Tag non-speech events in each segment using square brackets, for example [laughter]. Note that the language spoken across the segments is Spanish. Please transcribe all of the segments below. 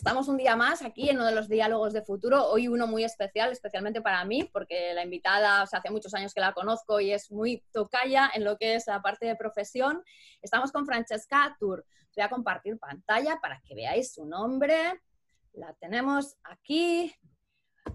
Estamos un día más aquí en uno de los diálogos de futuro, hoy uno muy especial, especialmente para mí, porque la invitada, o sea, hace muchos años que la conozco y es muy tocaya en lo que es la parte de profesión. Estamos con Francesca Tour. Voy a compartir pantalla para que veáis su nombre. La tenemos aquí.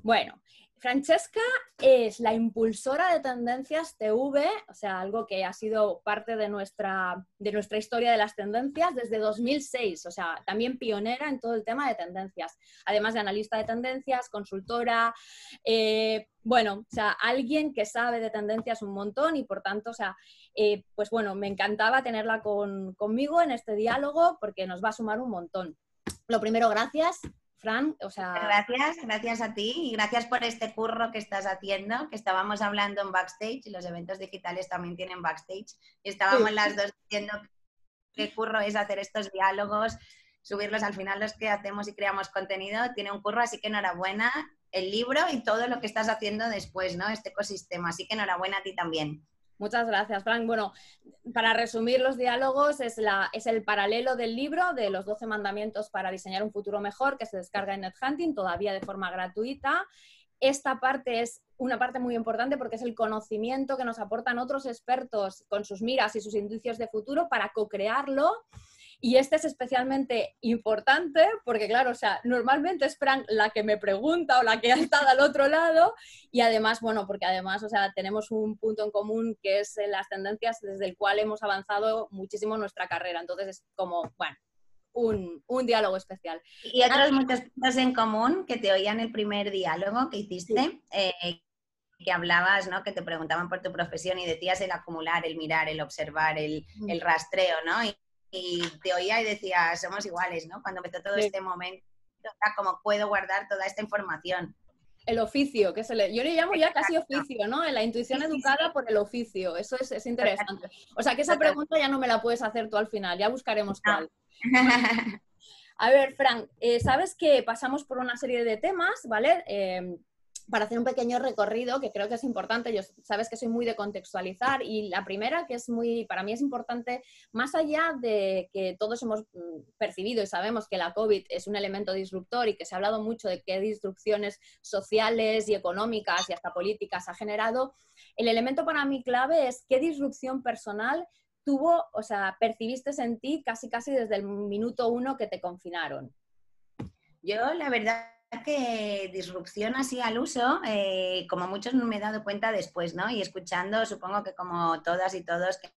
Bueno, Francesca es la impulsora de Tendencias TV, o sea, algo que ha sido parte de nuestra, de nuestra historia de las tendencias desde 2006, o sea, también pionera en todo el tema de tendencias, además de analista de tendencias, consultora, eh, bueno, o sea, alguien que sabe de tendencias un montón y por tanto, o sea, eh, pues bueno, me encantaba tenerla conmigo en este diálogo porque nos va a sumar un montón. Lo primero, gracias Fran, o sea... Gracias, gracias a ti y gracias por este curro que estás haciendo, que estábamos hablando en backstage y los eventos digitales también tienen backstage y estábamos las dos diciendo qué curro es hacer estos diálogos, subirlos al final los que hacemos y creamos contenido, tiene un curro, así que enhorabuena el libro y todo lo que estás haciendo después, ¿no? Este ecosistema, así que enhorabuena a ti también. Muchas gracias, Frank. Bueno, para resumir los diálogos, es, el paralelo del libro de los 12 mandamientos para diseñar un futuro mejor que se descarga en NetHunting, todavía de forma gratuita. Esta parte es una parte muy importante porque es el conocimiento que nos aportan otros expertos con sus miras y sus indicios de futuro para co-crearlo y este es especialmente importante porque, claro, o sea, normalmente es Frank la que me pregunta o la que ha estado al otro lado y además, bueno, porque además, o sea, tenemos un punto en común que es las tendencias desde el cual hemos avanzado muchísimo nuestra carrera. Entonces es como, bueno, un, un, diálogo especial. Y otros muchos puntos en común que te oían el primer diálogo que hiciste, eh, que hablabas, ¿no? Que te preguntaban por tu profesión y decías el acumular, el mirar, el observar, el, el rastreo, ¿no? Y y te oía y decía, somos iguales, ¿no? Cuando empezó todo este momento, como puedo guardar toda esta información. El oficio, que se le, yo le llamo ya casi oficio, ¿no? La intuición educada por el oficio, eso es, es interesante. O sea que esa pregunta ya no me la puedes hacer tú al final, ya buscaremos cuál. [laughs] A ver, Frank, eh, sabes que pasamos por una serie de temas, ¿vale? Eh, para hacer un pequeño recorrido que creo que es importante. Yo sabes que soy muy de contextualizar y la primera que es muy, para mí es importante, más allá de que todos hemos mm, percibido y sabemos que la COVID es un elemento disruptor y que se ha hablado mucho de qué disrupciones sociales y económicas y hasta políticas ha generado, el elemento para mí clave es qué disrupción personal tuvo, o sea, percibiste en ti casi casi desde el minuto uno que te confinaron. Yo, la verdad, que disrupción así al uso, eh, como muchos no me he dado cuenta después, ¿no? Y escuchando, supongo que como todas y todos que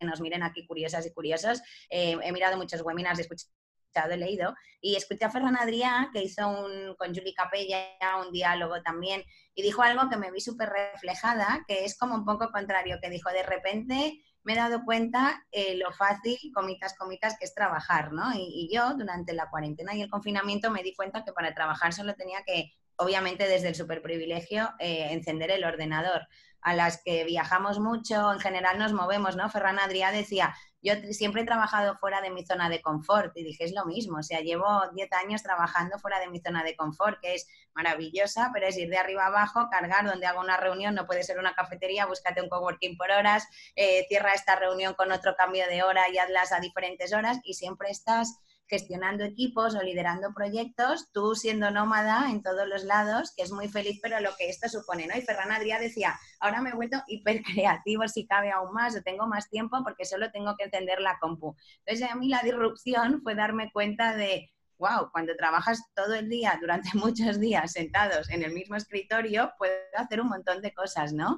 nos miren aquí curiosas y curiosos, eh, he mirado muchos webinars, he escuchado, he leído, y escuché a Ferran Adrià, que hizo un, con Julie Capella un diálogo también, y dijo algo que me vi súper reflejada, que es como un poco contrario, que dijo, de repente me he dado cuenta eh, lo fácil, comitas, comitas, que es trabajar, ¿no? Y, yo durante la cuarentena y el confinamiento me di cuenta que para trabajar solo tenía que, obviamente desde el superprivilegio, eh, encender el ordenador. A las que viajamos mucho, en general nos movemos, ¿no? Ferran Adrià decía, yo siempre he trabajado fuera de mi zona de confort y dije, es lo mismo, o sea, llevo 10 años trabajando fuera de mi zona de confort, que es maravillosa, pero es ir de arriba abajo, cargar donde hago una reunión, no puede ser una cafetería, búscate un coworking por horas, eh, cierra esta reunión con otro cambio de hora y hazlas a diferentes horas y siempre estás gestionando equipos o liderando proyectos, tú siendo nómada en todos los lados, que es muy feliz, pero lo que esto supone, ¿no? Y Ferran Adrià decía, ahora me he vuelto hipercreativo si cabe aún más o tengo más tiempo porque solo tengo que encender la compu. Entonces a mí la disrupción fue darme cuenta de, wow, cuando trabajas todo el día, durante [laughs] muchos días sentados en el mismo escritorio, puedes hacer un montón de cosas, ¿no?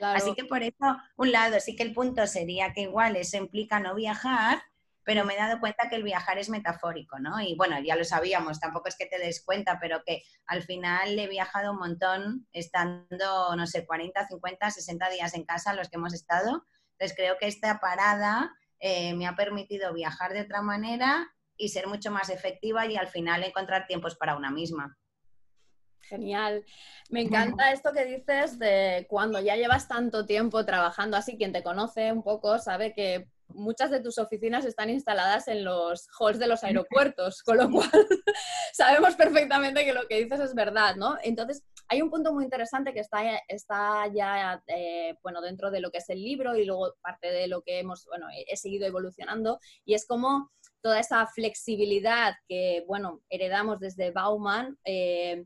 Así que por eso, un lado, sí que el punto sería que igual eso implica no viajar, pero me he dado cuenta que el viajar es metafórico, ¿no? Y bueno, ya lo sabíamos, tampoco es que te des cuenta, pero que al final he viajado un montón estando, no sé, 40, 50, 60 días en casa, los que hemos estado. Entonces creo que esta parada eh, me ha permitido viajar de otra manera y ser mucho más efectiva y al final encontrar tiempos para una misma. Genial. Me encanta esto que dices de cuando ya llevas tanto tiempo trabajando así, quien te conoce un poco sabe que muchas de tus oficinas están instaladas en los halls de los aeropuertos, con lo [laughs] cual sabemos perfectamente que lo que dices es verdad, ¿no? Entonces, hay un punto muy interesante que está, está ya, eh, bueno, dentro de lo que es el libro y luego parte de lo que hemos, bueno, he seguido evolucionando y es como toda esa flexibilidad que, bueno, heredamos desde Bauman. Eh,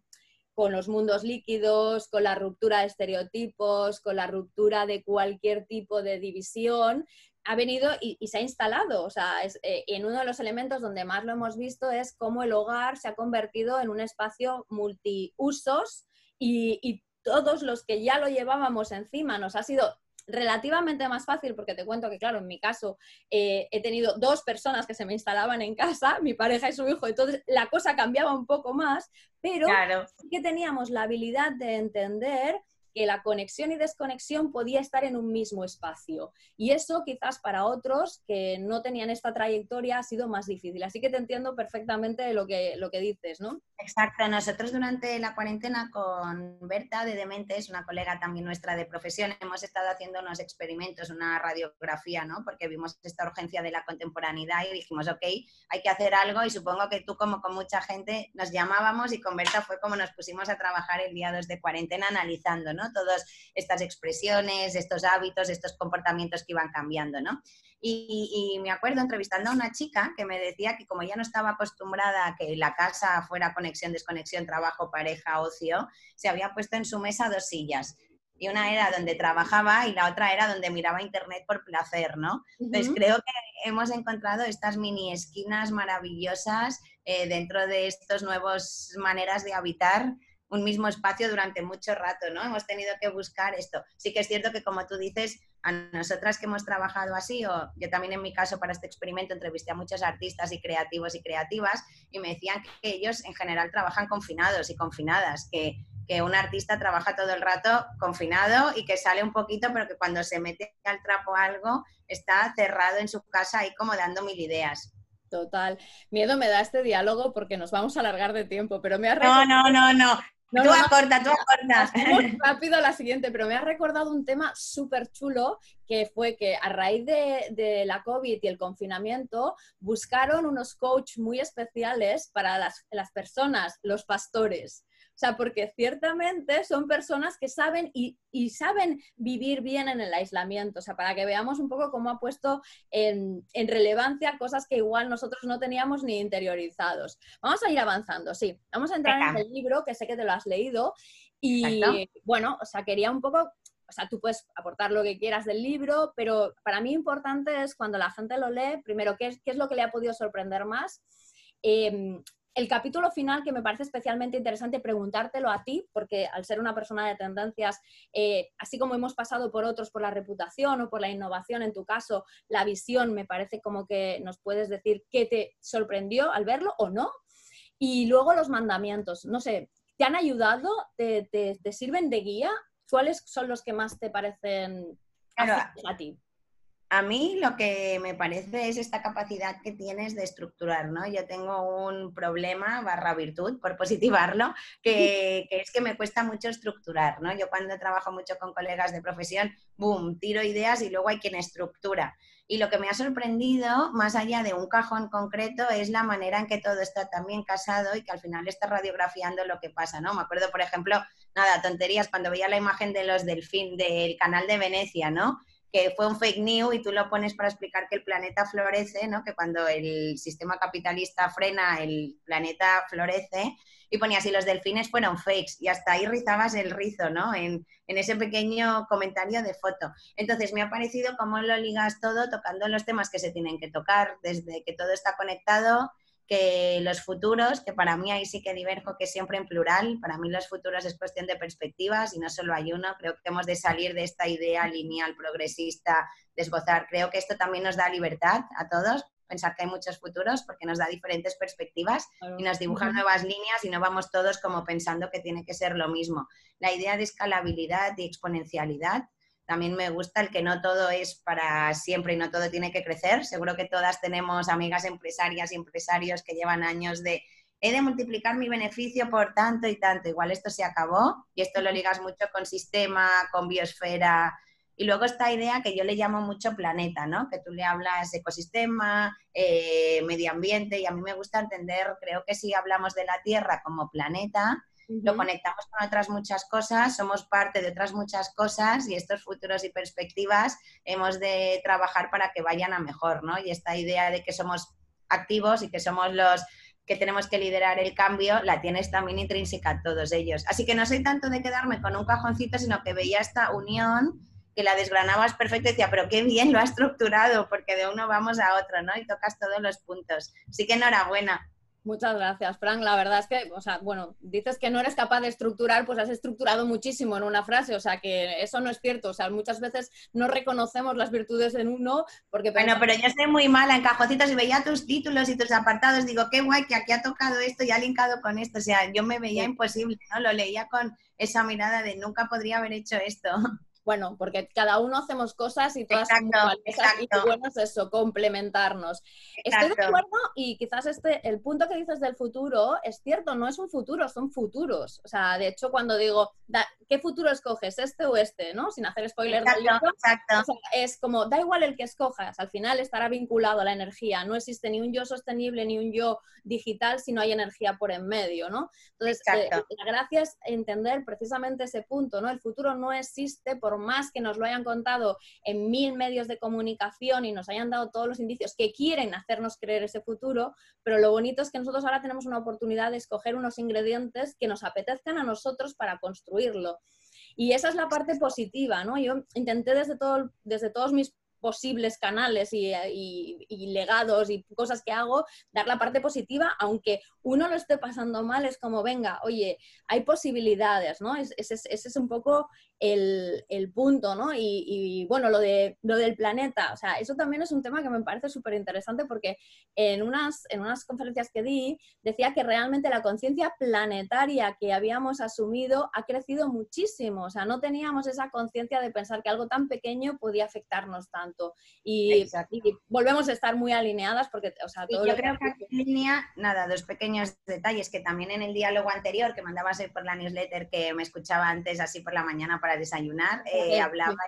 con los mundos líquidos, con la ruptura de estereotipos, con la ruptura de cualquier tipo de división, ha venido y, se ha instalado. O sea, es, eh, en uno de los elementos donde más lo hemos visto es cómo el hogar se ha convertido en un espacio multiusos y, y todos los que ya lo llevábamos encima nos ha sido relativamente más fácil, porque te cuento que, claro, en mi caso eh, he tenido dos personas que se me instalaban en casa, mi pareja y su hijo, entonces la cosa cambiaba un poco más, pero sí que teníamos la habilidad de entender que la conexión y desconexión podía estar en un mismo espacio. Y eso quizás para otros que no tenían esta trayectoria ha sido más difícil. Así que te entiendo perfectamente lo que, lo que dices, ¿no? Exacto. Nosotros durante la cuarentena con Berta de Dementes, una colega también nuestra de profesión, hemos estado haciendo unos experimentos, una radiografía, ¿no? Porque vimos esta urgencia de la contemporaneidad y dijimos, ok, hay que hacer algo y supongo que tú como con mucha gente nos llamábamos y con Berta fue como nos pusimos a trabajar el día 2 de cuarentena analizando, ¿no? Todas estas expresiones, estos hábitos, estos comportamientos que iban cambiando, ¿no? Y, me acuerdo entrevistando a una chica que me decía que como ya no estaba acostumbrada a que la casa fuera conexión, desconexión, trabajo, pareja, ocio, se había puesto en su mesa dos sillas y una era donde trabajaba y la otra era donde miraba internet por placer, ¿no? Entonces creo que hemos encontrado estas mini esquinas maravillosas eh, dentro de estas nuevas maneras de habitar un mismo espacio durante mucho rato, ¿no? Hemos tenido que buscar esto. Sí que es cierto que, como tú dices, a nosotras que hemos trabajado así, o yo también en mi caso para este experimento entrevisté a muchos artistas y creativos y creativas y me decían que ellos en general trabajan confinados y confinadas, que, que un artista trabaja todo el rato confinado y que sale un poquito, pero que cuando se mete al trapo algo está cerrado en su casa ahí como dando mil ideas. Total. Miedo me da este diálogo porque nos vamos a alargar de tiempo, pero me ha No, no, no, no. No, tú no, acorta, tú acorta. Rápido la siguiente, pero me ha recordado un tema súper chulo que fue que a raíz de, la COVID y el confinamiento buscaron unos coaches muy especiales para las, las personas, los pastores. O sea, porque ciertamente son personas que saben y, saben vivir bien en el aislamiento. O sea, para que veamos un poco cómo ha puesto en, relevancia cosas que igual nosotros no teníamos ni interiorizados. Vamos a ir avanzando, sí. Vamos a entrar en el libro, que sé que te lo has leído. Y bueno, o sea, quería un poco o sea, tú puedes aportar lo que quieras del libro, pero para mí importante es cuando la gente lo lee, primero, ¿qué es, qué es lo que le ha podido sorprender más? Em, el capítulo final que me parece especialmente interesante preguntártelo a ti, porque al ser una persona de tendencias, eh, así como hemos pasado por otros por la reputación o por la innovación, en tu caso, la visión, me parece como que nos puedes decir qué te sorprendió al verlo o no. Y luego los mandamientos, no sé, ¿te han ayudado? ¿Te, te, sirven de guía? ¿Cuáles son los que más te parecen a ti? A mí lo que me parece es esta capacidad que tienes de estructurar, ¿no? Yo tengo un problema barra virtud, por positivarlo, que, es que me cuesta mucho estructurar, ¿no? Yo cuando trabajo mucho con colegas de profesión, boom, tiro ideas y luego hay quien estructura. Y lo que me ha sorprendido, más allá de un cajón concreto, es la manera en que todo está también casado y que al final está radiografiando lo que pasa, ¿no? Me acuerdo, por ejemplo, nada, tonterías, cuando veía la imagen de los delfín del canal de Venecia, ¿no? Que fue un fake news y tú lo pones para explicar que el planeta florece, ¿no? que cuando el sistema capitalista frena, el planeta florece, y ponías si los delfines fueron fakes, y hasta ahí rizabas el rizo, ¿no? En, en ese pequeño comentario de foto. Entonces me ha parecido cómo lo ligas todo tocando los temas que se tienen que tocar, desde que todo está conectado, que los futuros, que para mí ahí sí que diverjo que siempre en plural, para mí los futuros es cuestión de perspectivas y no solo hay uno, creo que hemos de salir de esta idea lineal, progresista, desgozar, creo que esto también nos da libertad a todos, pensar que hay muchos futuros porque nos da diferentes perspectivas y nos dibujan nuevas líneas y no vamos todos como pensando que tiene que ser lo mismo. La idea de escalabilidad y exponencialidad también me gusta el que no todo es para siempre y no todo tiene que crecer. Seguro que todas tenemos amigas empresarias y empresarios que llevan años de he de multiplicar mi beneficio por tanto y tanto. Igual esto se acabó y esto lo ligas mucho con sistema, con biosfera. Y luego esta idea que yo le llamo mucho planeta, ¿no? Que tú le hablas ecosistema, eh, medio ambiente y a mí me gusta entender, creo que si hablamos de la Tierra como planeta, lo conectamos con otras muchas cosas, somos parte de otras muchas cosas y estos futuros y perspectivas hemos de trabajar para que vayan a mejor, ¿no? Y esta idea de que somos activos y que somos los que tenemos que liderar el cambio, la tienes también intrínseca todos ellos. Así que no soy tanto de quedarme con un cajoncito, sino que veía esta unión que la desgranabas perfecto y decía, pero qué bien lo ha estructurado, porque de uno vamos a otro, ¿no? Y tocas todos los puntos. Así que enhorabuena. Muchas gracias, Frank. La verdad es que, o sea, bueno, dices que no eres capaz de estructurar, pues has estructurado muchísimo en una frase, o sea, que eso no es cierto. O sea, muchas veces no reconocemos las virtudes en uno porque... Bueno, pero yo estoy muy mala en cajocitos y veía tus títulos y tus apartados, digo, qué guay que aquí ha tocado esto y ha linkado con esto. O sea, yo me veía imposible, ¿no? Lo leía con esa mirada de nunca podría haber hecho esto. [laughs] bueno, porque cada uno hacemos cosas y todas son y bueno es eso, complementarnos. Estoy de acuerdo y quizás este, el punto que dices del futuro es cierto, no es un futuro, son futuros. O sea, de hecho, cuando digo, ¿qué futuro escoges, este o este? ¿no? Sin hacer spoiler exacto, del libro, exacto. es como, da igual el que escojas, al final estará vinculado a la energía. No existe ni un yo sostenible ni un yo digital si no hay energía por en medio, ¿no? Entonces, eh, la gracia es entender precisamente ese punto, ¿no? El futuro no existe por más que nos lo hayan contado en mil medios de comunicación y nos hayan dado todos los indicios que quieren hacernos creer ese futuro, pero lo bonito es que nosotros ahora tenemos una oportunidad de escoger unos ingredientes que nos apetezcan a nosotros para construirlo. Y esa es la parte positiva, ¿no? Yo intenté desde, todo, desde todos mis posibles canales y, legados y cosas que hago, dar la parte positiva, aunque uno lo esté pasando mal, es como, venga, oye, hay posibilidades, ¿no? Ese es, un poco el, punto, ¿no? Y, bueno, lo, de, lo del planeta, o sea, eso también es un tema que me parece súper interesante porque en unas, en unas conferencias que di decía que realmente la conciencia planetaria que habíamos asumido ha crecido muchísimo, o sea, no teníamos esa conciencia de pensar que algo tan pequeño podía afectarnos tanto. Y, volvemos a estar muy alineadas porque, o sea, todo yo creo que aquí en línea, nada, dos pequeños detalles que también en el diálogo anterior que mandabas hoy por la newsletter que me escuchaba antes así por la mañana para desayunar, eh, hablabais,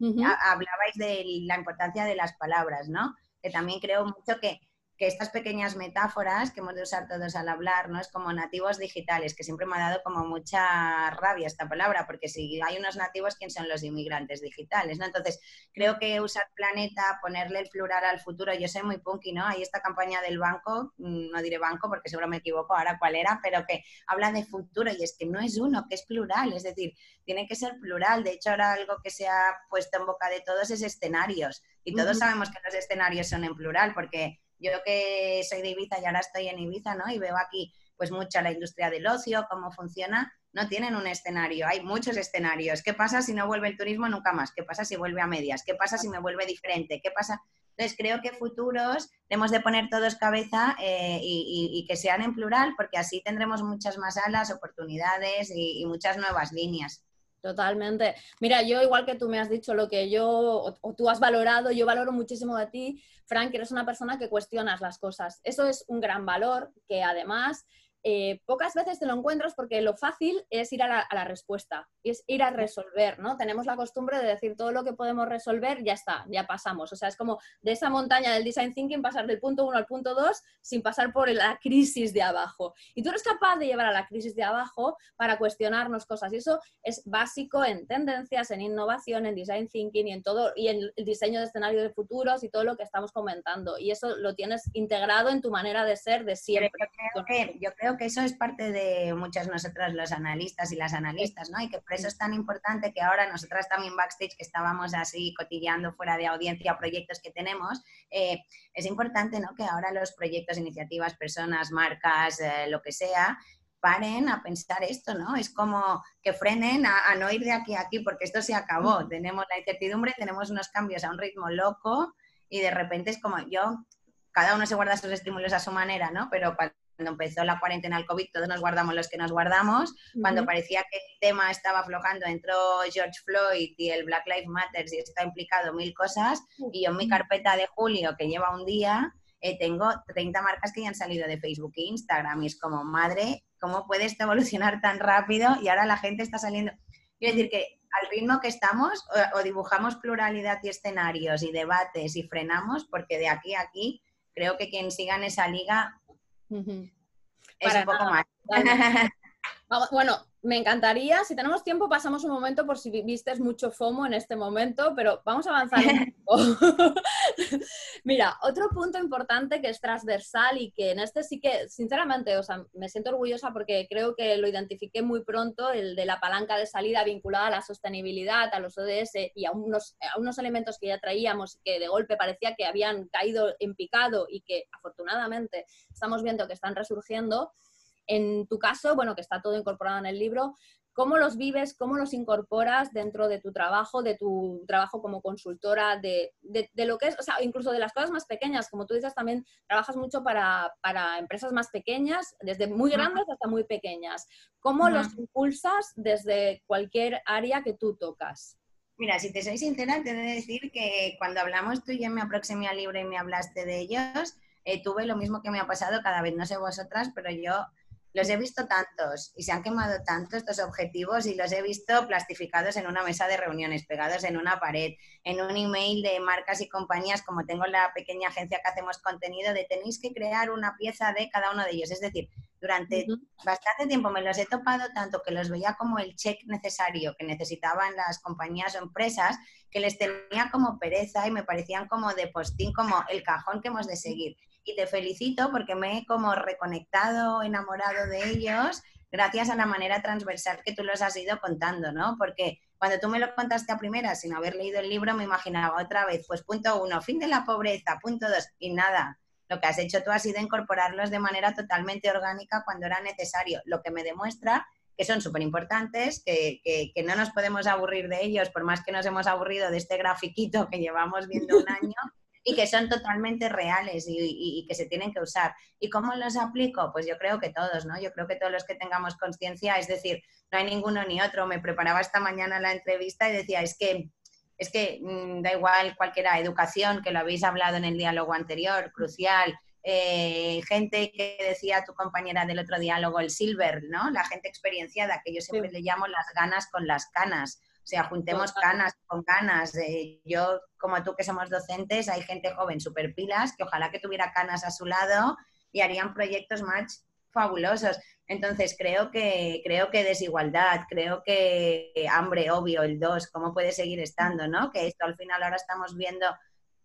hablabais de la importancia de las palabras, ¿no? Que también creo mucho que que estas pequeñas metáforas que hemos de usar todos al hablar, ¿no? Es como nativos digitales, que siempre me ha dado como mucha rabia esta palabra, porque si hay unos nativos, ¿quién son los inmigrantes digitales? ¿no? Entonces, creo que usar planeta, ponerle el plural al futuro, yo soy muy punky, ¿no? Hay esta campaña del banco, mm, no diré banco porque seguro me equivoco ahora cuál era, pero que habla de futuro y es que no es uno, que es plural, es decir, tiene que ser plural. De hecho, ahora algo que se ha puesto en boca de todos es escenarios. Y todos sabemos que los escenarios son en plural, porque yo que soy de Ibiza y ahora estoy en Ibiza, ¿no? Y veo aquí pues mucha la industria del ocio, cómo funciona, no tienen un escenario, hay muchos escenarios. ¿Qué pasa si no vuelve el turismo nunca más? ¿Qué pasa si vuelve a medias? ¿Qué pasa si me vuelve diferente? ¿Qué pasa? Entonces creo que futuros tenemos de poner todos cabeza eh, y, que sean en plural porque así tendremos muchas más alas, oportunidades y muchas nuevas líneas. Totalmente. Mira, yo igual que tú me has dicho lo que yo, o, tú has valorado, yo valoro muchísimo de ti, Frank, eres una persona que cuestionas las cosas. Eso es un gran valor que además eh, pocas veces te lo encuentras porque lo fácil es ir a la, respuesta, es ir a resolver, ¿no? Tenemos la costumbre de decir todo lo que podemos resolver, ya está, ya pasamos. O sea, es como de esa montaña del design thinking pasar del punto 1 al punto 2 sin pasar por la crisis de abajo. Y tú eres capaz de llevar a la crisis de abajo para cuestionarnos cosas. Y eso es básico en tendencias, en innovación, en design thinking y en todo, y en el diseño de escenarios de futuros y todo lo que estamos comentando. Y eso lo tienes integrado en tu manera de ser de siempre. Yo creo que, que eso es parte de muchas nosotras los analistas y las analistas, ¿no? Y que por eso es tan importante que ahora nosotras también backstage, que estábamos así cotilleando fuera de audiencia proyectos que tenemos, eh, es importante, ¿no? Que ahora los proyectos, iniciativas, personas, marcas, eh, lo que sea, paren a pensar esto, ¿no? Es como que frenen a, a, no ir de aquí a aquí porque esto se acabó. Tenemos la incertidumbre, tenemos unos cambios a un ritmo loco y de repente es como yo, cada uno se guarda sus estímulos a su manera, ¿no? Pero cuando cuando empezó la cuarentena al COVID, todos nos guardamos los que nos guardamos. Cuando parecía que el tema estaba aflojando, entró George Floyd y el Black Lives Matter y está implicado mil cosas. Y yo en mi carpeta de julio, que lleva un día, eh, tengo 30 marcas que ya han salido de Facebook e Instagram. Y es como, madre, ¿cómo puede esto evolucionar tan rápido? Y ahora la gente está saliendo. Quiero decir que al ritmo que estamos, o, dibujamos pluralidad y escenarios y debates y frenamos, porque de aquí a aquí creo que quien siga en esa liga es un poco más. [laughs] bueno, me encantaría. Si tenemos tiempo, pasamos un momento por si viste mucho FOMO en este momento, pero vamos a avanzar un [laughs] poco. [laughs] Mira, otro punto importante que es transversal y que en este sí que, sinceramente, o sea, me siento orgullosa porque creo que lo identifiqué muy pronto, el de la palanca de salida vinculada a la sostenibilidad, a los ODS y a unos, a unos elementos que ya traíamos que de golpe parecía que habían caído en picado y que afortunadamente estamos viendo que están resurgiendo. En tu caso, bueno, que está todo incorporado en el libro, ¿cómo los vives, cómo los incorporas dentro de tu trabajo, de tu trabajo como consultora, de, lo que es, o sea, incluso de las cosas más pequeñas? Como tú dices, también trabajas mucho para, empresas más pequeñas, desde muy grandes hasta muy pequeñas. ¿Cómo los impulsas desde cualquier área que tú tocas? Mira, si te soy sincera, te he de decir que cuando hablamos tú y yo me aproximé al libro y me hablaste de ellos, eh, tuve lo mismo que me ha pasado cada vez, no sé vosotras, pero yo los he visto tantos y se han quemado tanto estos objetivos y los he visto plastificados en una mesa de reuniones, pegados en una pared, en un email de marcas y compañías, como tengo la pequeña agencia que hacemos contenido, de tenéis que crear una pieza de cada uno de ellos. Es decir, durante bastante tiempo me los he topado tanto que los veía como el check necesario que necesitaban las compañías o empresas, que les tenía como pereza y me parecían como de postín, como el cajón que hemos de seguir y te felicito porque me he como reconectado, enamorado de ellos gracias a la manera transversal que tú los has ido contando, ¿no? Porque cuando tú me lo contaste a primera sin haber leído el libro me imaginaba otra vez, pues punto uno, fin de la pobreza, punto dos, y nada. Lo que has hecho tú ha sido incorporarlos de manera totalmente orgánica cuando era necesario, lo que me demuestra que son súper importantes, que, que, que, no nos podemos aburrir de ellos, por más que nos hemos aburrido de este grafiquito que llevamos viendo un [laughs] año, y que son totalmente reales y, que se tienen que usar. ¿Y cómo los aplico? Pues yo creo que todos, ¿no? Yo creo que todos los que tengamos conciencia, es decir, no hay ninguno ni otro. Me preparaba esta mañana la entrevista y decía, es que es que mm, da igual cualquiera, educación, que lo habéis hablado en el diálogo anterior, crucial, eh, gente que decía tu compañera del otro diálogo, el silver, ¿no? La gente experienciada, que yo siempre le llamo las ganas con las canas. O sea, juntemos canas con canas. yo, como tú que somos docentes, hay gente joven super pilas que ojalá que tuviera canas a su lado y harían proyectos más fabulosos. Entonces, creo que, creo que desigualdad, creo que hambre, obvio, el 2, ¿cómo puede seguir estando? ¿no? Que esto al final ahora estamos viendo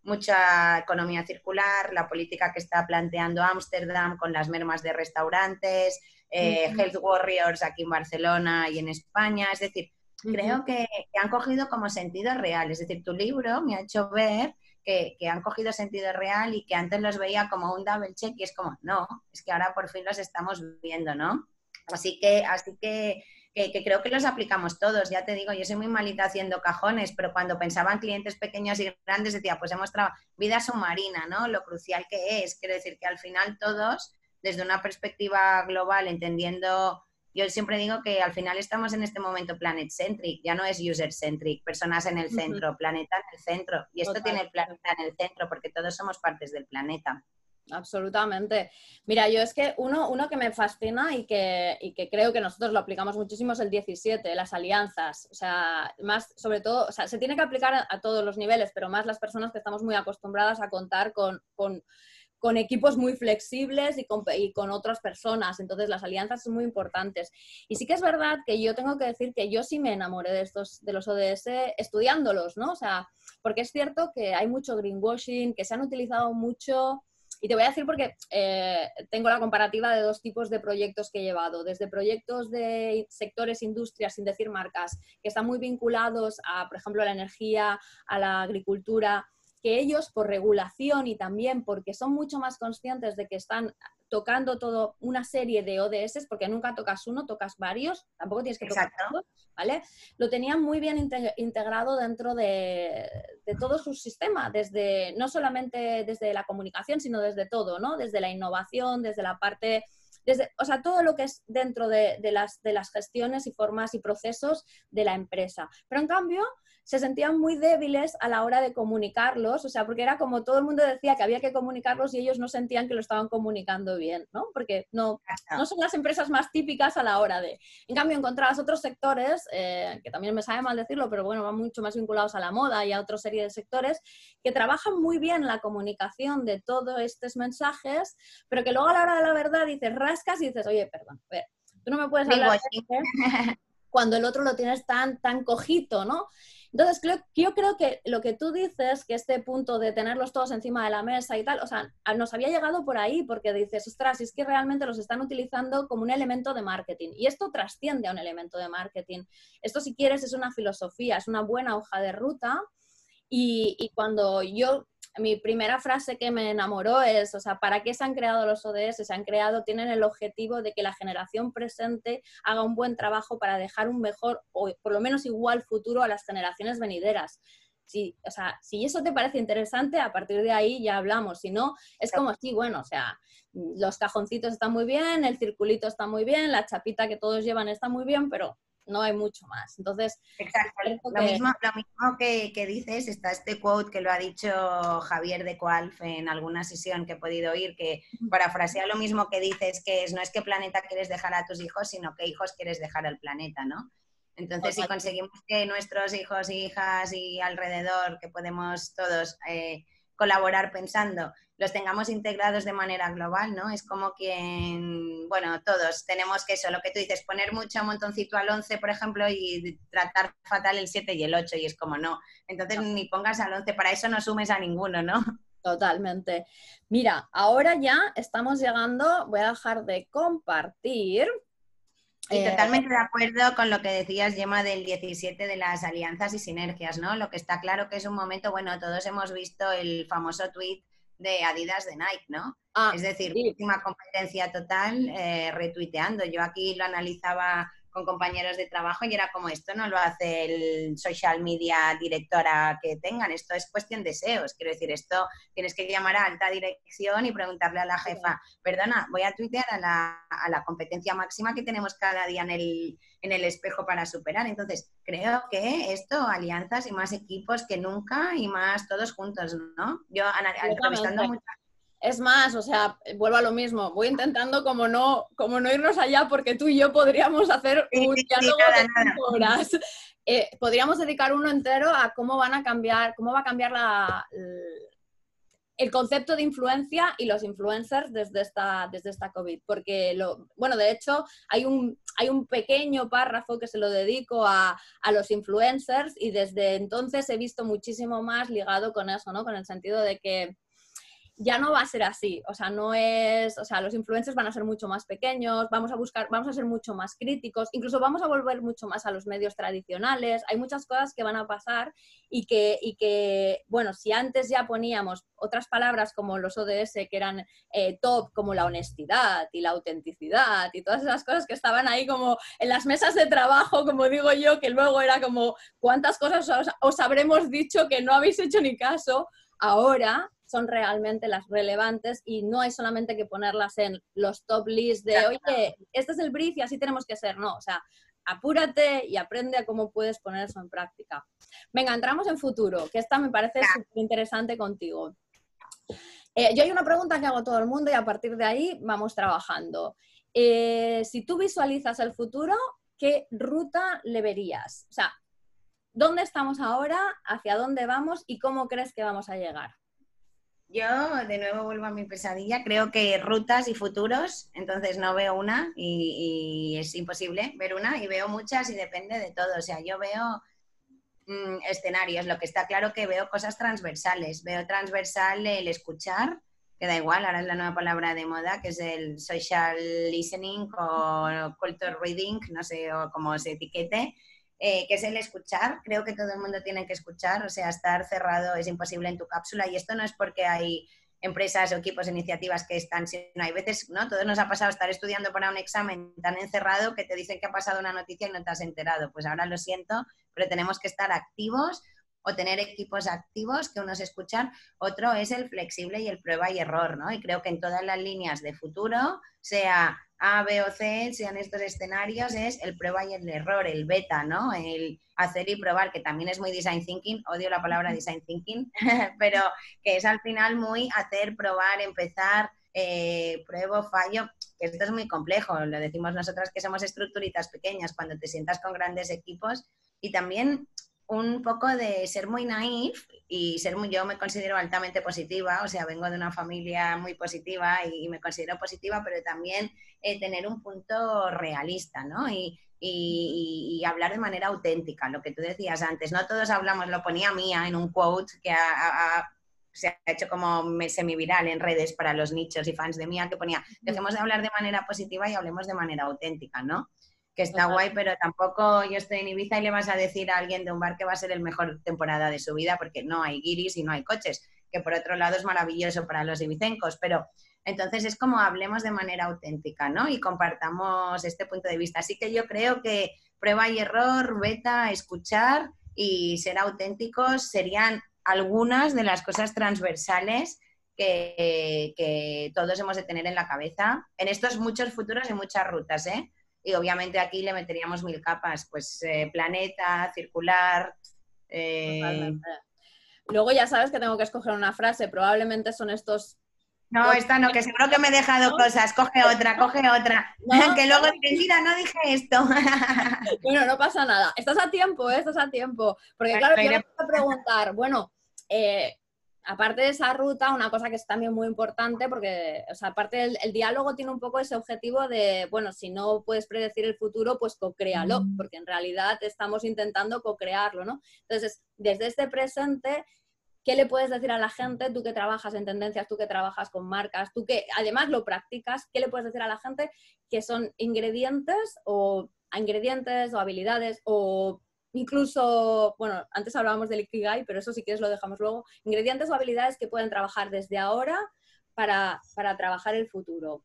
mucha economía circular, la política que está planteando Ámsterdam con las mermas de restaurantes, eh, Health Warriors aquí en Barcelona y en España. Es decir, creo que, han cogido como sentido real. Es decir, tu libro me ha hecho ver que, han cogido sentido real y que antes los veía como un double check y es como, no, es que ahora por fin los estamos viendo, ¿no? Así que, así que, que, creo que los aplicamos todos. Ya te digo, yo soy muy malita haciendo cajones, pero cuando pensaban clientes pequeños y grandes decía, pues hemos trabajado vida submarina, ¿no? Lo crucial que es. Quiero decir que al final todos, desde una perspectiva global, entendiendo yo siempre digo que al final estamos en este momento planet-centric, ya no es user-centric, personas en el centro, planeta en el centro. Y esto tiene el planeta en el centro porque todos somos partes del planeta. Absolutamente. Mira, yo es que uno, uno que me fascina y que, y que creo que nosotros lo aplicamos muchísimo es el 17, las alianzas. O sea, más sobre todo, o sea, se tiene que aplicar a, a todos los niveles, pero más las personas que estamos muy acostumbradas a contar con, con con equipos muy flexibles y con, otras personas. Entonces, las alianzas son muy importantes. Y sí que es verdad que yo tengo que decir que yo sí me enamoré de estos, de los ODS estudiándolos, ¿no? O sea, porque es cierto que hay mucho greenwashing, que se han utilizado mucho. Y te voy a decir porque eh, tengo la comparativa de dos tipos de proyectos que he llevado, desde proyectos de sectores, industrias, sin decir marcas, que están muy vinculados a, por ejemplo, a la energía, a la agricultura, que ellos por regulación y también porque son mucho más conscientes de que están tocando todo una serie de ODS, porque nunca tocas uno, tocas varios, tampoco tienes que tocar todos, ¿vale? Lo tenían muy bien integrado dentro de, todo su sistema, desde, no solamente desde la comunicación, sino desde todo, ¿no? Desde la innovación, desde la parte... Desde, o sea, todo lo que es dentro de, las, de las gestiones y formas y procesos de la empresa. Pero en cambio, se sentían muy débiles a la hora de comunicarlos, o sea, porque era como todo el mundo decía que había que comunicarlos y ellos no sentían que lo estaban comunicando bien, ¿no? Porque no, no son las empresas más típicas a la hora de... En cambio, encontrabas otros sectores, eh, que también me sabe mal decirlo, pero bueno, van mucho más vinculados a la moda y a otra serie de sectores, que trabajan muy bien la comunicación de todos estos mensajes, pero que luego a la hora de la verdad dices, rascas y dices, oye, perdón, a ver, Tú no me puedes hablar [laughs] cuando el otro lo tienes tan, tan cojito, ¿no? Entonces, creo, yo creo que lo que tú dices, que este punto de tenerlos todos encima de la mesa y tal, o sea, nos había llegado por ahí porque dices, ostras, es que realmente los están utilizando como un elemento de marketing. Y esto trasciende a un elemento de marketing. Esto, si quieres, es una filosofía, es una buena hoja de ruta. Y, y cuando yo mi primera frase que me enamoró es, o sea, ¿para qué se han creado los ODS? Se han creado, tienen el objetivo de que la generación presente haga un buen trabajo para dejar un mejor o por lo menos igual futuro a las generaciones venideras. Si, o sea, si eso te parece interesante, a partir de ahí ya hablamos. Si no, es como, sí, bueno, o sea, los cajoncitos están muy bien, el circulito está muy bien, la chapita que todos llevan está muy bien, pero no hay mucho más. Entonces, Exacto. Lo, mismo, lo mismo que, que, dices, está este quote que lo ha dicho Javier de Coalf en alguna sesión que he podido oír, que parafrasea lo mismo que dices, que es, no es qué planeta quieres dejar a tus hijos, sino qué hijos quieres dejar al planeta, ¿no? Entonces, si conseguimos que nuestros hijos e hijas y alrededor, que podemos todos eh, colaborar pensando, los tengamos integrados de manera global, ¿no? Es como quien, bueno, todos tenemos que eso, lo que tú dices, poner mucho montoncito al 11, por ejemplo, y tratar fatal el 7 y el 8, y es como no. Entonces ni pongas al 11, para eso no sumes a ninguno, ¿no? Totalmente. Mira, ahora ya estamos llegando, voy a dejar de compartir. Y eh, totalmente de acuerdo con lo que decías, Gemma, del 17 de las alianzas y sinergias, ¿no? Lo que está claro que es un momento, bueno, todos hemos visto el famoso tweet de Adidas de Nike, ¿no? Ah, es decir, última competencia total eh, retuiteando. Yo aquí lo analizaba con compañeros de trabajo y era como esto no lo hace el social media directora que tengan, esto es cuestión de SEOs, quiero decir, esto tienes que llamar a alta dirección y preguntarle a la jefa, perdona, voy a tuitear a la, a la competencia máxima que tenemos cada día en el, en el espejo para superar. Entonces, creo que esto, alianzas y más equipos que nunca y más todos juntos, ¿no? Yo entrevistando muchas es más, o sea, vuelvo a lo mismo, voy intentando como no, como no irnos allá porque tú y yo podríamos hacer un diálogo de horas. Eh, podríamos dedicar uno entero a cómo van a cambiar, cómo va a cambiar la, el concepto de influencia y los influencers desde esta, desde esta COVID. Porque, lo, bueno, de hecho, hay un, hay un pequeño párrafo que se lo dedico a, a, los influencers y desde entonces he visto muchísimo más ligado con eso, ¿no? Con el sentido de que ya no va a ser así. O sea, no es, o sea, los influencers van a ser mucho más pequeños, vamos a buscar, vamos a ser mucho más críticos, incluso vamos a volver mucho más a los medios tradicionales. Hay muchas cosas que van a pasar y que, y que bueno, si antes ya poníamos otras palabras como los ODS que eran eh, top, como la honestidad y la autenticidad y todas esas cosas que estaban ahí como en las mesas de trabajo, como digo yo, que luego era como cuántas cosas os, os habremos dicho que no habéis hecho ni caso. Ahora son realmente las relevantes y no hay solamente que ponerlas en los top lists de, oye, este es el brief y así tenemos que ser, no, o sea, apúrate y aprende a cómo puedes poner eso en práctica. Venga, entramos en futuro, que esta me parece súper interesante contigo. Eh, yo hay una pregunta que hago a todo el mundo y a partir de ahí vamos trabajando. Eh, si tú visualizas el futuro, ¿qué ruta le verías? O sea, ¿dónde estamos ahora? ¿Hacia dónde vamos? ¿Y cómo crees que vamos a llegar? Yo de nuevo vuelvo a mi pesadilla. Creo que rutas y futuros, entonces no veo una y, es imposible ver una y veo muchas y depende de todo. O sea, yo veo mm, escenarios. Lo que está claro que veo cosas transversales. Veo transversal el escuchar, que da igual, ahora es la nueva palabra de moda, que es el social listening o culture reading, no sé o cómo se etiquete eh, que es el escuchar. Creo que todo el mundo tiene que escuchar, o sea, estar cerrado es imposible en tu cápsula y esto no es porque hay empresas o equipos, iniciativas que están, sino hay veces, ¿no? Todos nos ha pasado estar estudiando para un examen tan encerrado que te dicen que ha pasado una noticia y no te has enterado. Pues ahora lo siento, pero tenemos que estar activos o tener equipos activos que uno es escuchar, otro es el flexible y el prueba y error, ¿no? Y creo que en todas las líneas de futuro, sea A, B o C, sean estos escenarios, es el prueba y el error, el beta, ¿no? El hacer y probar, que también es muy design thinking, odio la palabra design thinking, [laughs] pero que es al final muy hacer, probar, empezar, eh, pruebo, fallo, que esto es muy complejo, lo decimos nosotras que somos estructuritas pequeñas, cuando te sientas con grandes equipos y también un poco de ser muy naif y ser muy, yo me considero altamente positiva, o sea, vengo de una familia muy positiva y, me considero positiva, pero también eh, tener un punto realista, ¿no? Y, y, hablar de manera auténtica, lo que tú decías antes, no todos hablamos, lo ponía Mía en un quote que se ha hecho como semi-viral en redes para los nichos y fans de Mía, que ponía, dejemos de hablar de manera positiva y hablemos de manera auténtica, ¿no? Que está guay, pero tampoco yo estoy en Ibiza y le vas a decir a alguien de un bar que va a ser el mejor temporada de su vida porque no hay guiris y no hay coches, que por otro lado es maravilloso para los ibicencos, pero entonces es como hablemos de manera auténtica, ¿no? Y compartamos este punto de vista. Así que yo creo que prueba y error, beta, escuchar y ser auténticos serían algunas de las cosas transversales que, que todos hemos de tener en la cabeza en estos muchos futuros y muchas rutas, ¿eh? Y obviamente aquí le meteríamos mil capas, pues eh, planeta, circular. Eh, Luego ya sabes que tengo que escoger una frase, probablemente son estos... No, esta no, que seguro que me he dejado cosas, coge otra, coge otra, [laughs] que luego mira, no dije esto. [laughs] bueno, no pasa nada, estás a tiempo, ¿eh? estás a tiempo, porque claro, yo me puedo preguntar, bueno, eh, aparte de esa ruta, una cosa que es también muy importante, porque, o sea, aparte del el diálogo tiene un poco ese objetivo de, bueno, si no puedes predecir el futuro, pues co-créalo, porque en realidad estamos intentando co-crearlo, ¿no? Entonces, desde este presente, ¿qué le puedes decir a la gente? Tú que trabajas en tendencias, tú que trabajas con marcas, tú que además lo practicas, ¿qué le puedes decir a la gente que son ingredientes o ingredientes o habilidades o incluso, bueno, antes hablábamos del Ikigai, pero eso sí que es lo dejamos luego, ingredientes o habilidades que pueden trabajar desde ahora para, trabajar el futuro.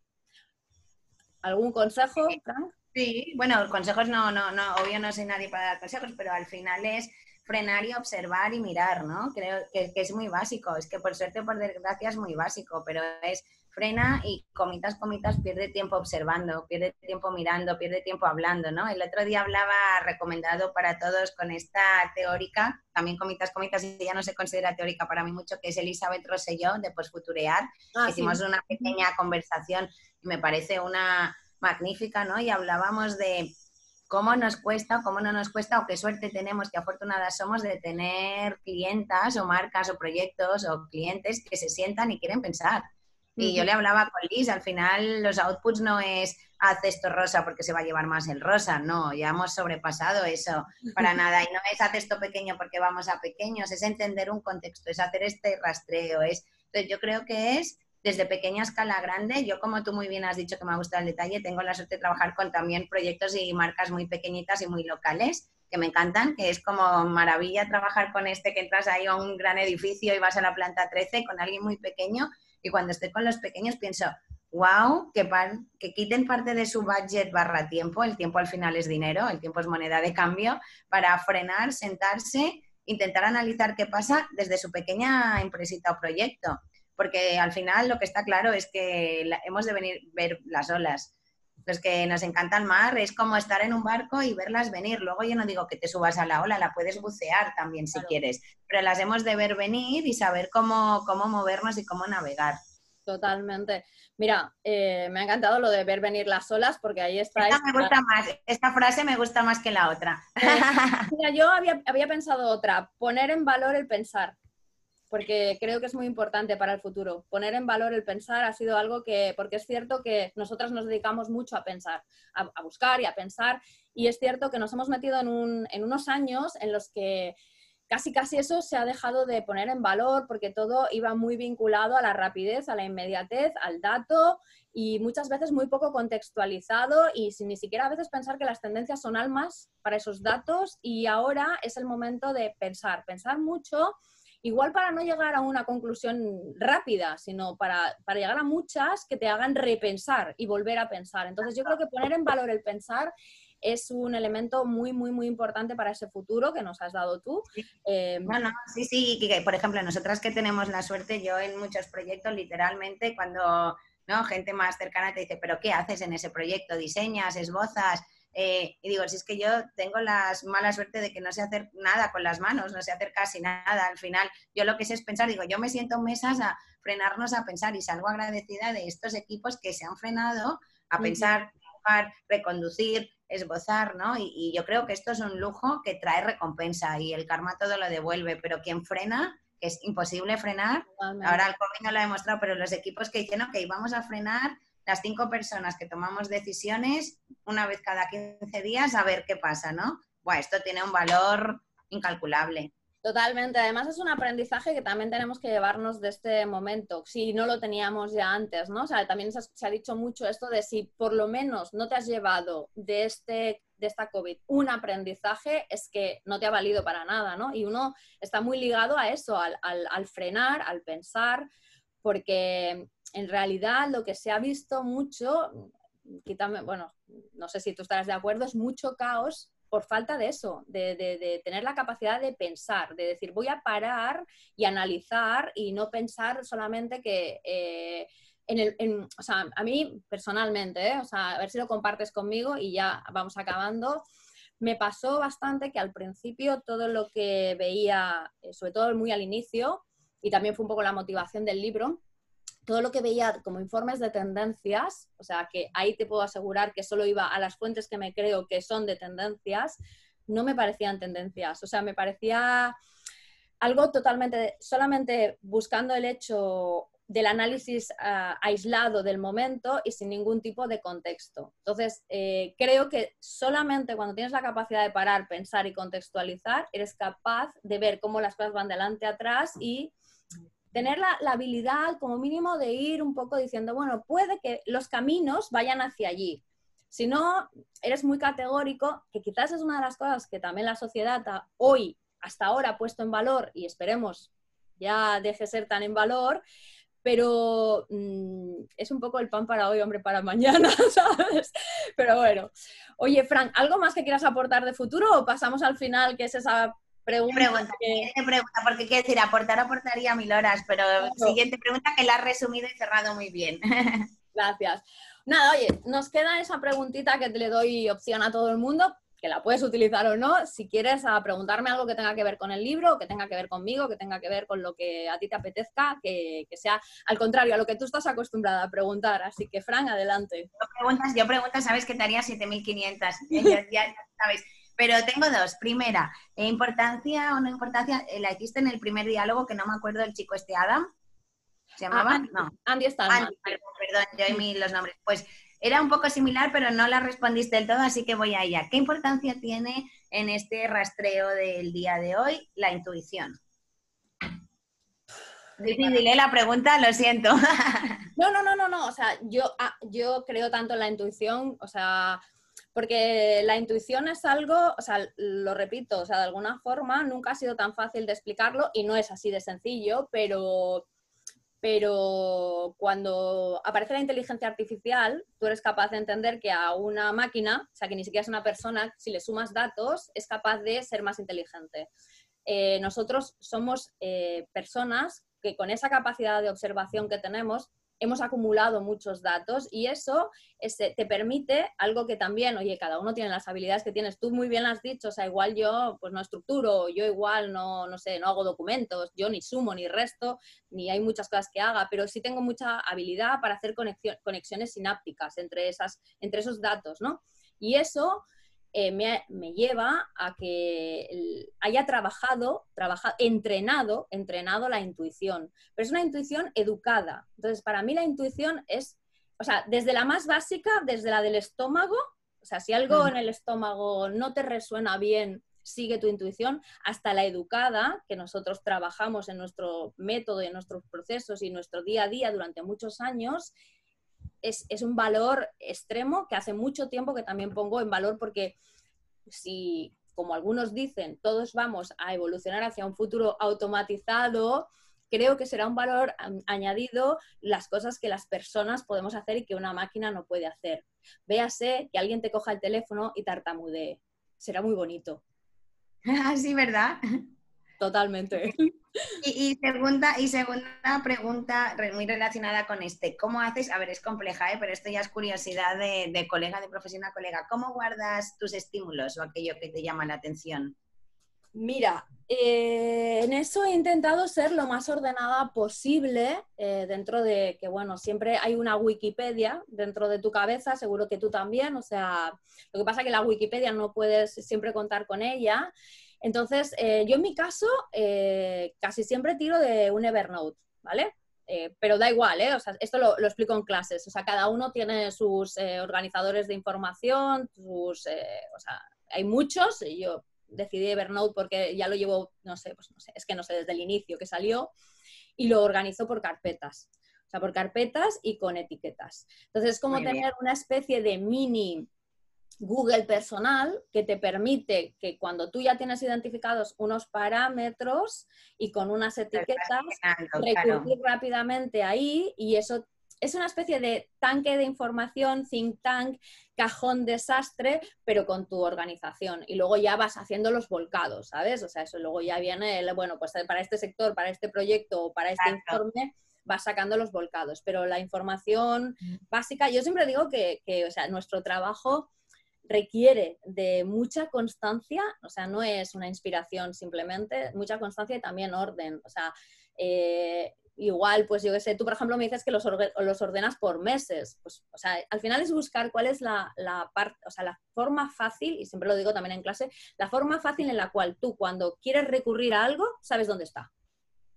¿Algún consejo, Frank? Sí, bueno, consejos no, no, no, obvio no soy nadie para dar consejos, pero al final es frenar y observar y mirar, ¿no? Creo que, que es muy básico, es que por suerte por desgracia es muy básico, pero es frena y comitas, comitas, pierde tiempo observando, pierde tiempo mirando, pierde tiempo hablando, ¿no? El otro día hablaba recomendado para todos con esta teórica, también comitas, comitas, y ya no se considera teórica para mí mucho, que es Elizabeth Rosselló de Posfuturear. Ah, Hicimos una pequeña conversación y me parece una magnífica, ¿no? Y hablábamos de cómo nos cuesta, cómo no nos cuesta o qué suerte tenemos, qué afortunadas somos de tener clientas o marcas o proyectos o clientes que se sientan y quieren pensar y yo le hablaba con Liz, al final los outputs no es haz esto rosa porque se va a llevar más el rosa, no, ya hemos sobrepasado eso para nada. Y no es haz esto pequeño porque vamos a pequeños, es entender un contexto, es hacer este rastreo, es... Entonces yo creo que es desde pequeña escala grande. Yo, como tú muy bien has dicho que me ha gustado el detalle, tengo la suerte de trabajar con también proyectos y marcas muy pequeñitas y muy locales que me encantan, que es como maravilla trabajar con este que entras ahí a un gran edificio y vas a la planta 13 con alguien muy pequeño y cuando estoy con los pequeños pienso, wow, que, que quiten parte de su budget barra tiempo, el tiempo al final es dinero, el tiempo es moneda de cambio, para frenar, sentarse, intentar analizar qué pasa desde su pequeña empresita o proyecto. Porque al final lo que está claro es que hemos de venir ver las olas. Los que nos encanta el mar es como estar en un barco y verlas venir. Luego yo no digo que te subas a la ola, la puedes bucear también si quieres, pero las hemos de ver venir y saber cómo, cómo movernos y cómo navegar. Totalmente. Mira, eh, me ha encantado lo de ver venir las olas porque ahí está. Esta me gusta más, esta frase me gusta más que la otra. Eh, mira, yo había, había pensado otra, poner en valor el pensar porque creo que es muy importante para el futuro. Poner en valor el pensar ha sido algo que, porque es cierto que nosotras nos dedicamos mucho a pensar, a, buscar y a pensar, y es cierto que nos hemos metido en, un, en unos años en los que casi casi eso se ha dejado de poner en valor porque todo iba muy vinculado a la rapidez, a la inmediatez, al dato y muchas veces muy poco contextualizado y sin ni siquiera a veces pensar que las tendencias son almas para esos datos y ahora es el momento de pensar, pensar mucho igual para no llegar a una conclusión rápida, sino para, llegar a muchas que te hagan repensar y volver a pensar. Entonces yo creo que poner en valor el pensar es un elemento muy, muy, muy importante para ese futuro que nos has dado tú. Eh, bueno, sí, sí, por ejemplo, nosotras que tenemos la suerte, yo en muchos proyectos, literalmente, cuando ¿no? gente más cercana te dice, pero ¿qué haces en ese proyecto? ¿Diseñas, esbozas? Eh, y digo, si es que yo tengo la mala suerte de que no sé hacer nada con las manos, no sé hacer casi nada. Al final, yo lo que sé es pensar, digo, yo me siento en mesas a frenarnos a pensar y salgo agradecida de estos equipos que se han frenado a pensar, reconducir, esbozar, ¿no? Y, yo creo que esto es un lujo que trae recompensa y el karma todo lo devuelve, pero quien frena, que es imposible frenar, ahora el COVID no lo ha demostrado, pero los equipos que dicen, ok, vamos a frenar las cinco personas que tomamos decisiones una vez cada 15 días a ver qué pasa, ¿no? Bueno, esto tiene un valor incalculable. Totalmente. Además es un aprendizaje que también tenemos que llevarnos de este momento, si no lo teníamos ya antes, ¿no? O sea, también se ha, dicho mucho esto de si por lo menos no te has llevado de, este, de esta COVID un aprendizaje, es que no te ha valido para nada, ¿no? Y uno está muy ligado a eso, al frenar, al pensar, porque en realidad lo que se ha visto mucho, quítame, bueno, no sé si tú estarás de acuerdo, es mucho caos por falta de eso, de, tener la capacidad de pensar, de decir, voy a parar y analizar y no pensar solamente que... Eh, en el, o sea, a mí personalmente, ¿eh? o sea, a ver si lo compartes conmigo y ya vamos acabando. Me pasó bastante que al principio todo lo que veía, eh, sobre todo muy al inicio, y también fue un poco la motivación del libro, todo lo que veía como informes de tendencias, o sea, que ahí te puedo asegurar que solo iba a las fuentes que me creo que son de tendencias, no me parecían tendencias, o sea, me parecía algo totalmente, solamente buscando el hecho del análisis ah, aislado del momento y sin ningún tipo de contexto. Entonces, eh, creo que solamente cuando tienes la capacidad de parar, pensar y contextualizar, eres capaz de ver cómo las cosas van delante, atrás y tener la, habilidad como mínimo de ir un poco diciendo, bueno, puede que los caminos vayan hacia allí. Si no, eres muy categórico, que quizás es una de las cosas que también la sociedad hoy, hasta ahora, ha puesto en valor y esperemos ya deje ser tan en valor, pero mm, es un poco el pan para hoy, hombre, para mañana, [laughs] ¿sabes? Pero bueno. Oye, Frank, ¿algo más que quieras aportar de futuro o pasamos al final, que es esa Pregunta, pregunta, pregunta, porque quiero decir, aportar aportaría mil horas, pero siguiente pregunta que la has resumido y cerrado muy bien. [laughs] Gracias. Nada, oye, nos queda esa preguntita que te le doy opción a todo el mundo, que la puedes utilizar o no, si quieres a preguntarme algo que tenga que ver con el libro, que tenga que ver conmigo, que tenga que ver con lo que a ti te apetezca, que, sea al contrario, a lo que tú estás acostumbrada a preguntar. Así que, Fran, adelante. Yo preguntas, yo preguntas sabes que te haría 7.500, ya, ya sabes. Pero tengo dos. Primera, eh, importancia o no importancia, eh, la hiciste en el primer diálogo, que no me acuerdo del chico este Adam. ¿Se ah, llamaba? no. Andy Stallman. perdón, yo y los nombres. Pues era un poco similar, pero no la respondiste del todo, así que voy a ella. ¿Qué importancia tiene en este rastreo del día de hoy la intuición? Difícil ¿eh? la pregunta, lo siento. [laughs] No, no, no, no, no. O sea, yo, ah, yo creo tanto en la intuición, o sea, porque la intuición es algo, o sea, lo repito, o sea, de alguna forma nunca ha sido tan fácil de explicarlo y no es así de sencillo, pero, pero cuando aparece la inteligencia artificial, tú eres capaz de entender que a una máquina, o sea, que ni siquiera es una persona, si le sumas datos, es capaz de ser más inteligente. Eh, nosotros somos eh, personas que con esa capacidad de observación que tenemos, hemos acumulado muchos datos y eso este, te permite algo que también, oye, cada uno tiene las habilidades que tienes. Tú muy bien has dicho, o sea, igual yo pues no estructuro, yo igual no, no sé, no hago documentos, yo ni sumo ni resto, ni hay muchas cosas que haga, pero sí tengo mucha habilidad para hacer conexiones sinápticas entre, esas, entre esos datos, ¿no? Y eso eh, me, lleva a que haya trabajado, trabajado, entrenado, entrenado la intuición. Pero es una intuición educada. Entonces, para mí la intuición es, o sea, desde la más básica, desde la del estómago, o sea, si algo en el estómago no te resuena bien, sigue tu intuición, hasta la educada, que nosotros trabajamos en nuestro método y en nuestros procesos y en nuestro día a día durante muchos años, es, un valor extremo que hace mucho tiempo que también pongo en valor porque si, como algunos dicen, todos vamos a evolucionar hacia un futuro automatizado, creo que será un valor añadido las cosas que las personas podemos hacer y que una máquina no puede hacer. Véase que alguien te coja el teléfono y tartamudee. Será muy bonito. [laughs] Sí, ¿verdad? Totalmente. Y, segunda, y segunda pregunta muy relacionada con este. ¿Cómo haces? A ver, es compleja, ¿eh? pero esto ya es curiosidad de, colega, de profesión a colega. ¿Cómo guardas tus estímulos o aquello que te llama la atención? Mira, eh, en eso he intentado ser lo más ordenada posible eh, dentro de que, bueno, siempre hay una Wikipedia dentro de tu cabeza, seguro que tú también, o sea, lo que pasa es que la Wikipedia no puedes siempre contar con ella. Entonces, eh, yo en mi caso casi siempre tiro de un Evernote, ¿vale? pero da igual, ¿eh? O sea, esto lo, lo, explico en clases. O sea, cada uno tiene sus organizadores de información, sus, o sea, hay muchos, y yo decidí Evernote porque ya lo llevo, no sé, pues no sé, es que no sé, desde el inicio que salió, y lo organizo por carpetas. O sea, por carpetas y con etiquetas. Entonces es como tener una especie de mini Google personal que te permite que cuando tú ya tienes identificados unos parámetros y con unas etiquetas, recurrir rápidamente ahí y eso es una especie de tanque de información, think tank, cajón desastre, pero con tu organización. Y luego ya vas haciendo los volcados, ¿sabes? O sea, eso luego ya viene, el, bueno, pues para este sector, para este proyecto o para este informe vas sacando los volcados. Pero la información mm. básica, yo siempre digo que, o sea, nuestro trabajo requiere de mucha constancia, o sea, no es una inspiración simplemente, mucha constancia y también orden. O sea, eh, igual, pues yo qué sé, tú por ejemplo me dices que los, los ordenas por meses. Pues, o sea, al final es buscar cuál es la, la parte, o sea, la forma fácil, y siempre lo digo también en clase, la forma fácil en la cual tú cuando quieres recurrir a algo, sabes dónde está.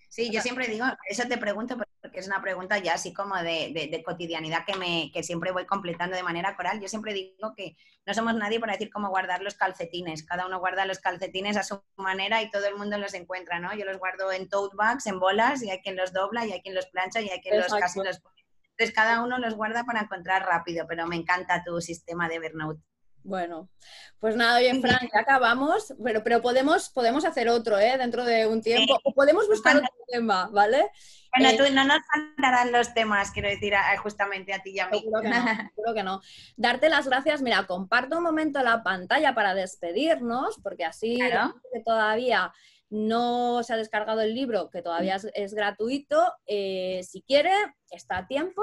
Sí, yo siempre digo, eso te pregunto porque es una pregunta ya así como de, cotidianidad que, me, que siempre voy completando de manera coral. Yo siempre digo que no somos nadie para decir cómo guardar los calcetines. Cada uno guarda los calcetines a su manera y todo el mundo los encuentra, ¿no? Yo los guardo en tote bags, en bolas, y hay quien los dobla, y hay quien los plancha, y hay quien los casi los pone. Entonces cada uno los guarda para encontrar rápido, pero me encanta tu sistema de Evernote. Bueno, pues nada, bien, Fran, ya acabamos, pero, pero podemos, podemos hacer otro, ¿eh? Dentro de un tiempo, o podemos buscar otro tema, ¿vale? Bueno, tú, eh, no nos faltarán los temas, quiero decir, justamente a ti y a mí. Seguro que, no, [laughs] seguro que no. Darte las gracias, mira, comparto un momento la pantalla para despedirnos, porque así que todavía no se ha descargado el libro, que todavía es, gratuito, eh, si quiere, está a tiempo.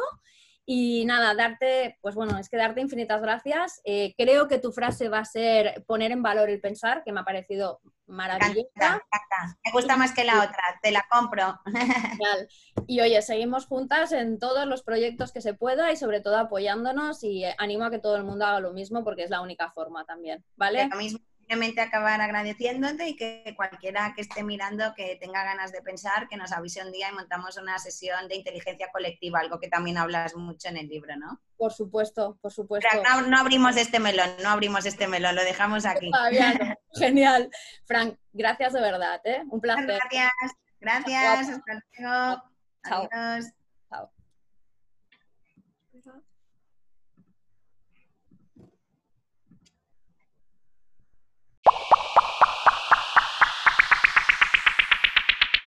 Y nada, darte, pues bueno, es que darte infinitas gracias. Eh, creo que tu frase va a ser poner en valor el pensar, que me ha parecido maravillosa. Me gusta más que la otra, te la compro. [laughs] Y oye, seguimos juntas en todos los proyectos que se pueda y sobre todo apoyándonos y animo a que todo el mundo haga lo mismo porque es la única forma también, ¿vale? Lo mismo simplemente acabar agradeciéndote y que cualquiera que esté mirando, que tenga ganas de pensar, que nos avise un día y montamos una sesión de inteligencia colectiva, algo que también hablas mucho en el libro, ¿no? Por supuesto, por supuesto. no, abrimos este melón, no abrimos este melón, lo dejamos aquí. [laughs] Genial. Frank, gracias de verdad, ¿eh? Un placer. Gracias, gracias, hasta luego. Chao. Adiós.